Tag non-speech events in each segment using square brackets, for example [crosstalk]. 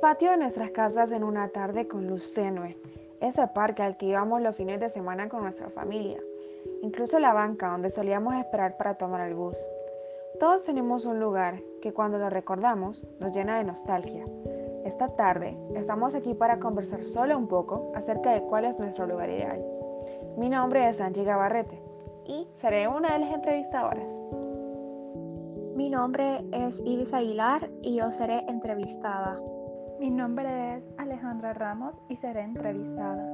patio de nuestras casas en una tarde con luz tenue, ese parque al que íbamos los fines de semana con nuestra familia, incluso la banca donde solíamos esperar para tomar el bus. Todos tenemos un lugar que cuando lo recordamos nos llena de nostalgia. Esta tarde estamos aquí para conversar solo un poco acerca de cuál es nuestro lugar ideal. Mi nombre es Angie Gabarrete y seré una de las entrevistadoras. Mi nombre es Ibis Aguilar y yo seré entrevistada. Mi nombre es Alejandra Ramos y seré entrevistada.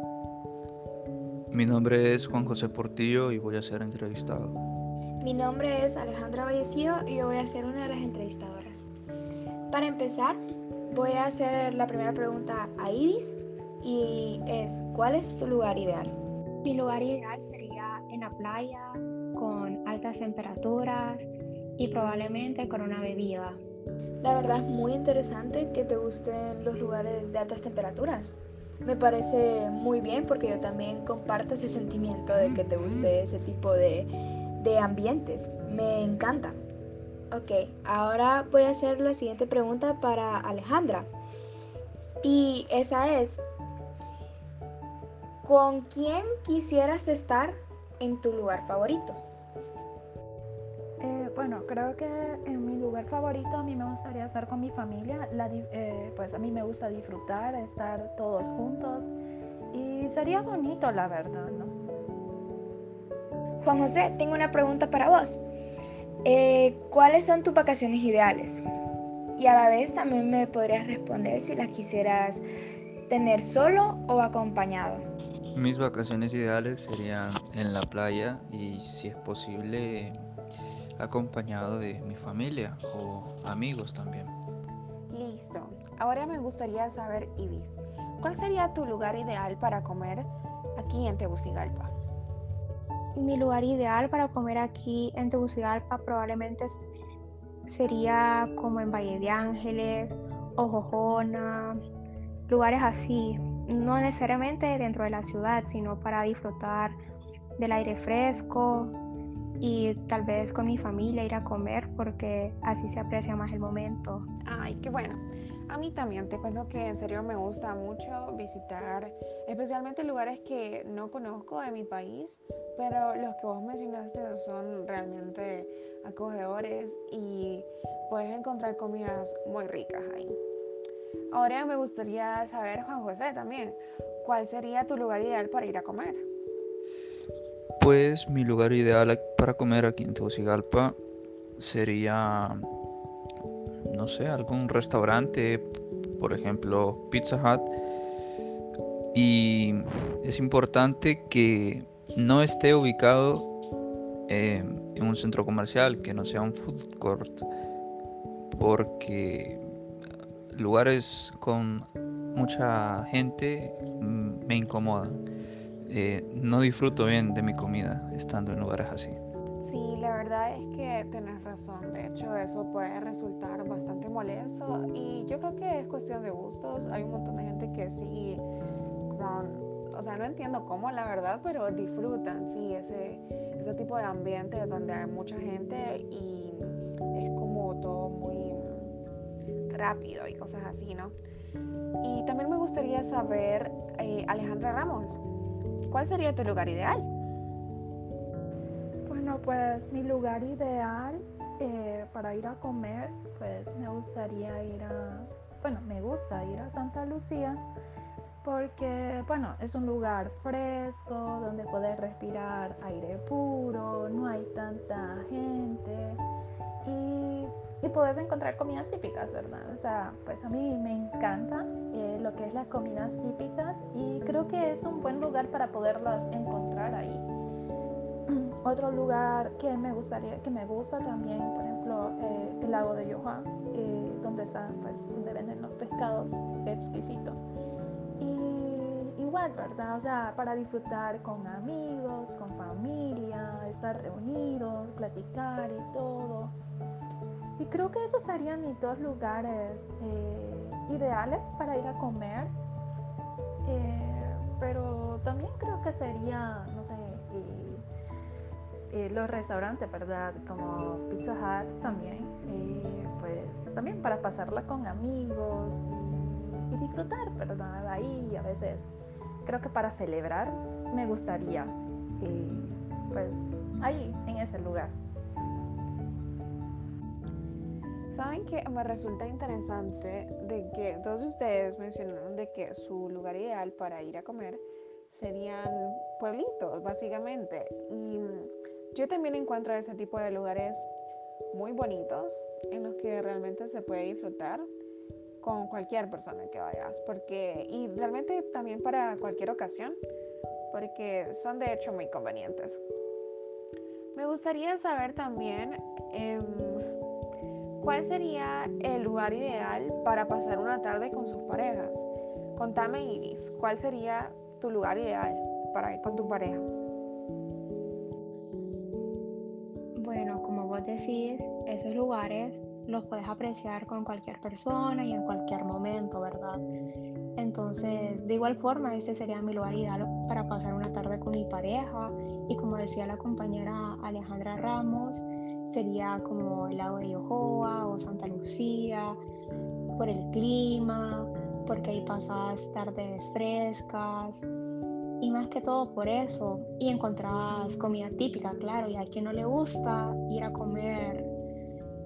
Mi nombre es Juan José Portillo y voy a ser entrevistado. Mi nombre es Alejandra Vallecillo y yo voy a ser una de las entrevistadoras. Para empezar, voy a hacer la primera pregunta a Ibis y es, ¿cuál es tu lugar ideal? Mi lugar ideal sería en la playa, con altas temperaturas y probablemente con una bebida. La verdad es muy interesante que te gusten los lugares de altas temperaturas. Me parece muy bien porque yo también comparto ese sentimiento de que te guste ese tipo de, de ambientes. Me encanta. Ok, ahora voy a hacer la siguiente pregunta para Alejandra. Y esa es, ¿con quién quisieras estar en tu lugar favorito? Creo que en mi lugar favorito a mí me gustaría estar con mi familia. Eh, pues a mí me gusta disfrutar, estar todos juntos y sería bonito, la verdad, ¿no? Juan José, tengo una pregunta para vos. Eh, ¿Cuáles son tus vacaciones ideales? Y a la vez también me podrías responder si las quisieras tener solo o acompañado. Mis vacaciones ideales serían en la playa y si es posible acompañado de mi familia o amigos también. Listo. Ahora me gustaría saber, Ibis, ¿cuál sería tu lugar ideal para comer aquí en Tegucigalpa? Mi lugar ideal para comer aquí en Tegucigalpa probablemente sería como en Valle de Ángeles o Jojona, lugares así, no necesariamente dentro de la ciudad, sino para disfrutar del aire fresco, y tal vez con mi familia ir a comer porque así se aprecia más el momento. Ay, qué bueno. A mí también te cuento que en serio me gusta mucho visitar especialmente lugares que no conozco de mi país, pero los que vos mencionaste son realmente acogedores y puedes encontrar comidas muy ricas ahí. Ahora me gustaría saber, Juan José, también, ¿cuál sería tu lugar ideal para ir a comer? Pues mi lugar ideal para comer aquí en Tegucigalpa sería, no sé, algún restaurante, por ejemplo Pizza Hut. Y es importante que no esté ubicado eh, en un centro comercial, que no sea un food court, porque lugares con mucha gente mm, me incomodan. Eh, no disfruto bien de mi comida estando en lugares así. Sí, la verdad es que tienes razón. De hecho, eso puede resultar bastante molesto y yo creo que es cuestión de gustos. Hay un montón de gente que sí, o sea, no entiendo cómo, la verdad, pero disfrutan, sí, ese, ese tipo de ambiente donde hay mucha gente y es como todo muy rápido y cosas así, ¿no? Y también me gustaría saber, eh, Alejandra Ramos, ¿cuál sería tu lugar ideal? Bueno, pues mi lugar ideal eh, para ir a comer, pues me gustaría ir a, bueno, me gusta ir a Santa Lucía porque, bueno, es un lugar fresco donde puedes respirar aire puro, no hay tanta gente y y puedes encontrar comidas típicas, ¿verdad? O sea, pues a mí me encanta eh, lo que es las comidas típicas y creo que es un buen lugar para poderlas encontrar ahí. [clears throat] Otro lugar que me gustaría, que me gusta también, por ejemplo, eh, el lago de Yoha, eh, donde está, pues, donde venden los pescados, exquisito. Y igual, ¿verdad? O sea, para disfrutar con amigos, con familia, estar reunidos, platicar y todo. Y creo que esos serían mis dos lugares eh, ideales para ir a comer. Eh, pero también creo que sería, no sé, los restaurantes, ¿verdad? Como Pizza Hut también. pues también para pasarla con amigos y disfrutar, ¿verdad? Ahí a veces creo que para celebrar me gustaría, eh, pues ahí, en ese lugar. Saben que me resulta interesante de que todos ustedes mencionaron de que su lugar ideal para ir a comer serían pueblitos, básicamente. Y yo también encuentro ese tipo de lugares muy bonitos en los que realmente se puede disfrutar con cualquier persona que vayas, porque y realmente también para cualquier ocasión, porque son de hecho muy convenientes. Me gustaría saber también em, cuál sería el lugar ideal para pasar una tarde con sus parejas. Contame, Iris, ¿cuál sería tu lugar ideal para ir con tu pareja? Bueno, como vos decís, esos lugares los puedes apreciar con cualquier persona y en cualquier momento, ¿verdad? Entonces, de igual forma, ese sería mi lugar ideal para pasar una tarde con mi pareja. Y como decía la compañera Alejandra Ramos, sería como el lago de Yohoa o Santa Lucía, por el clima, porque hay pasadas tardes frescas. Y más que todo por eso. Y encontrás comida típica, claro, y a quien no le gusta ir a comer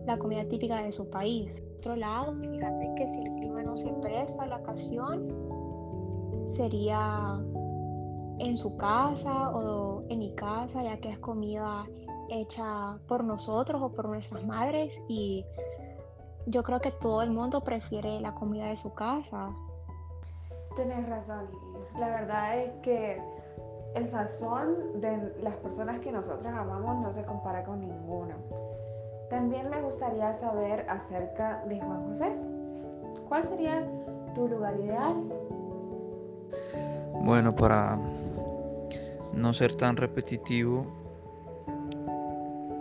la comida típica de su país. Por otro lado, fíjate que si el clima no se presta a la ocasión, sería en su casa o en mi casa, ya que es comida hecha por nosotros o por nuestras madres y yo creo que todo el mundo prefiere la comida de su casa. Tienes razón, Iris. La verdad es que el sazón de las personas que nosotros amamos no se compara con ninguna. También me gustaría saber acerca de Juan José. ¿Cuál sería tu lugar ideal? Bueno, para no ser tan repetitivo,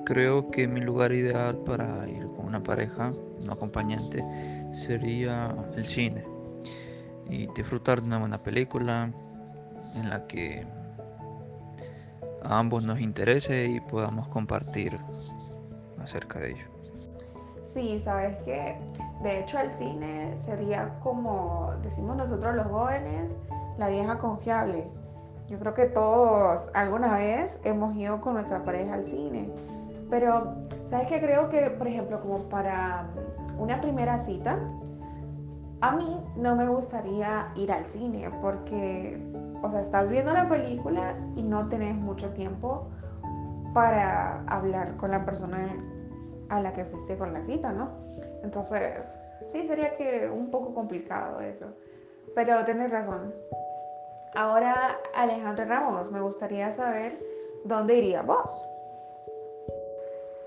creo que mi lugar ideal para ir con una pareja, un acompañante, sería el cine y disfrutar de una buena película en la que a ambos nos interese y podamos compartir acerca de ello. Sí, sabes que de hecho el cine sería como decimos nosotros los jóvenes, la vieja confiable. Yo creo que todos alguna vez hemos ido con nuestra pareja al cine. Pero, ¿sabes qué? Creo que, por ejemplo, como para una primera cita, a mí no me gustaría ir al cine porque, o sea, estás viendo la película y no tenés mucho tiempo para hablar con la persona a la que fuiste con la cita, ¿no? Entonces, sí, sería que un poco complicado eso. Pero tienes razón. Ahora, Alejandro Ramos, me gustaría saber dónde iría vos.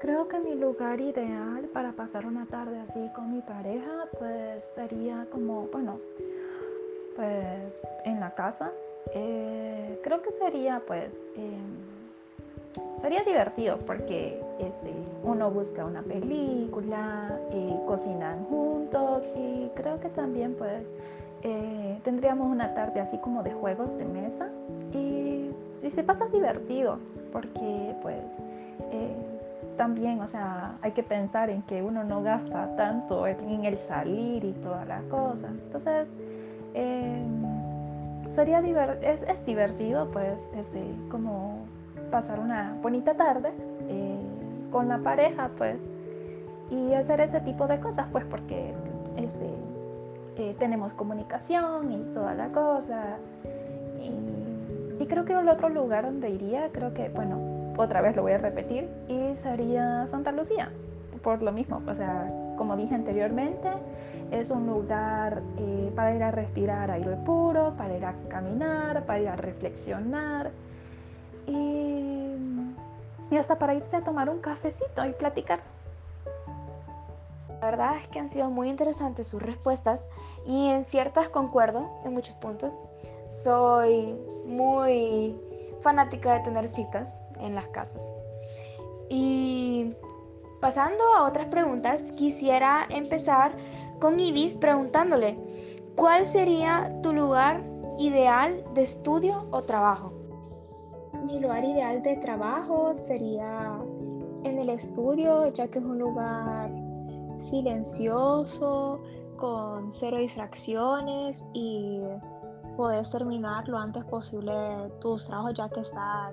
Creo que mi lugar ideal para pasar una tarde así con mi pareja, pues sería como, bueno, pues en la casa. Eh, creo que sería pues... Em, sería divertido porque este, uno busca una película, y cocinan juntos y creo que también pues eh, tendríamos una tarde así como de juegos de mesa y, se pasa divertido porque pues eh, también, o sea, hay que pensar en que uno no gasta tanto en el salir y toda la cosa. Entonces, eh, sería es, es, divertido pues este, como pasar una bonita tarde eh, con la pareja, pues, y hacer ese tipo de cosas, pues, porque este, eh, tenemos comunicación y toda la cosa. Y, y, creo que el otro lugar donde iría, creo que, bueno, otra vez lo voy a repetir, y sería Santa Lucía, por lo mismo, o sea, como dije anteriormente, es un lugar eh, para ir a respirar aire puro, para ir a caminar, para ir a reflexionar y, hasta para irse a tomar un cafecito y platicar. La verdad es que han sido muy interesantes sus respuestas y en ciertas concuerdo en muchos puntos. Soy muy fanática de tener citas en las casas. Y pasando a otras preguntas, quisiera empezar con Ibis preguntándole, ¿cuál sería tu lugar ideal de estudio o trabajo? Mi lugar ideal de trabajo sería en el estudio, ya que es un lugar silencioso, con cero distracciones y puedes terminar lo antes posible tus trabajos ya que estás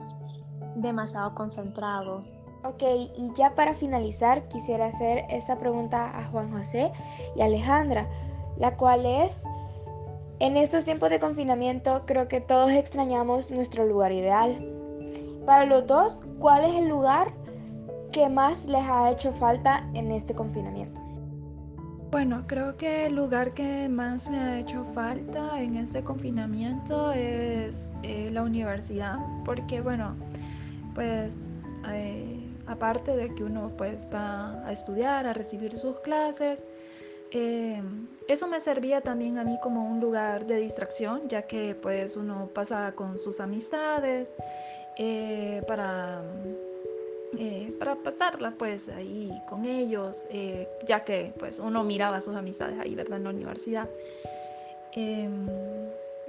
demasiado concentrado. Ok, y ya para finalizar quisiera hacer esta pregunta a Juan José y Alejandra, la cual es, en estos tiempos de confinamiento creo que todos extrañamos nuestro lugar ideal. Para los dos, ¿cuál es el lugar que más les ha hecho falta en este confinamiento? Bueno, creo que el lugar que más me ha hecho falta en este confinamiento es eh, la universidad, porque bueno, pues eh, aparte de que uno pues va a estudiar, a recibir sus clases, eh, eso me servía también a mí como un lugar de distracción, ya que pues uno pasa con sus amistades eh, para, pasarla pues ahí con ellos, ya que pues uno miraba a sus amistades ahí, ¿verdad? En la universidad. Em,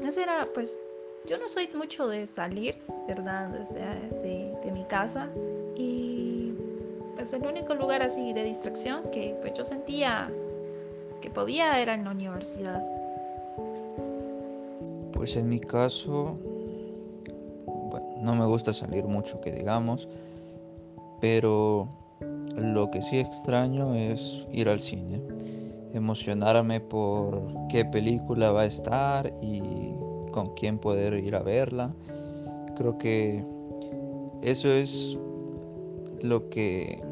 eso era pues yo no soy mucho de salir, ¿verdad? O de, mi casa. Y pues el único lugar así de distracción que pues yo sentía que podía era en la universidad. Pues en mi caso, bueno, no me gusta salir mucho, que digamos, pero lo que sí extraño es ir al cine, emocionarme por qué película va a estar y con quién poder ir a verla. Creo que eso es lo que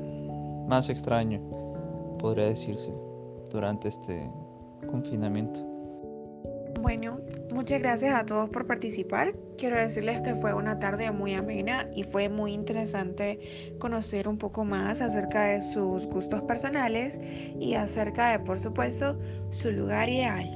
más extraño, podría decirse, durante este confinamiento. Bueno, muchas gracias a todos por participar. Quiero decirles que fue una tarde muy amena y fue muy interesante conocer un poco más acerca de sus gustos personales y acerca de, por supuesto, su lugar ideal.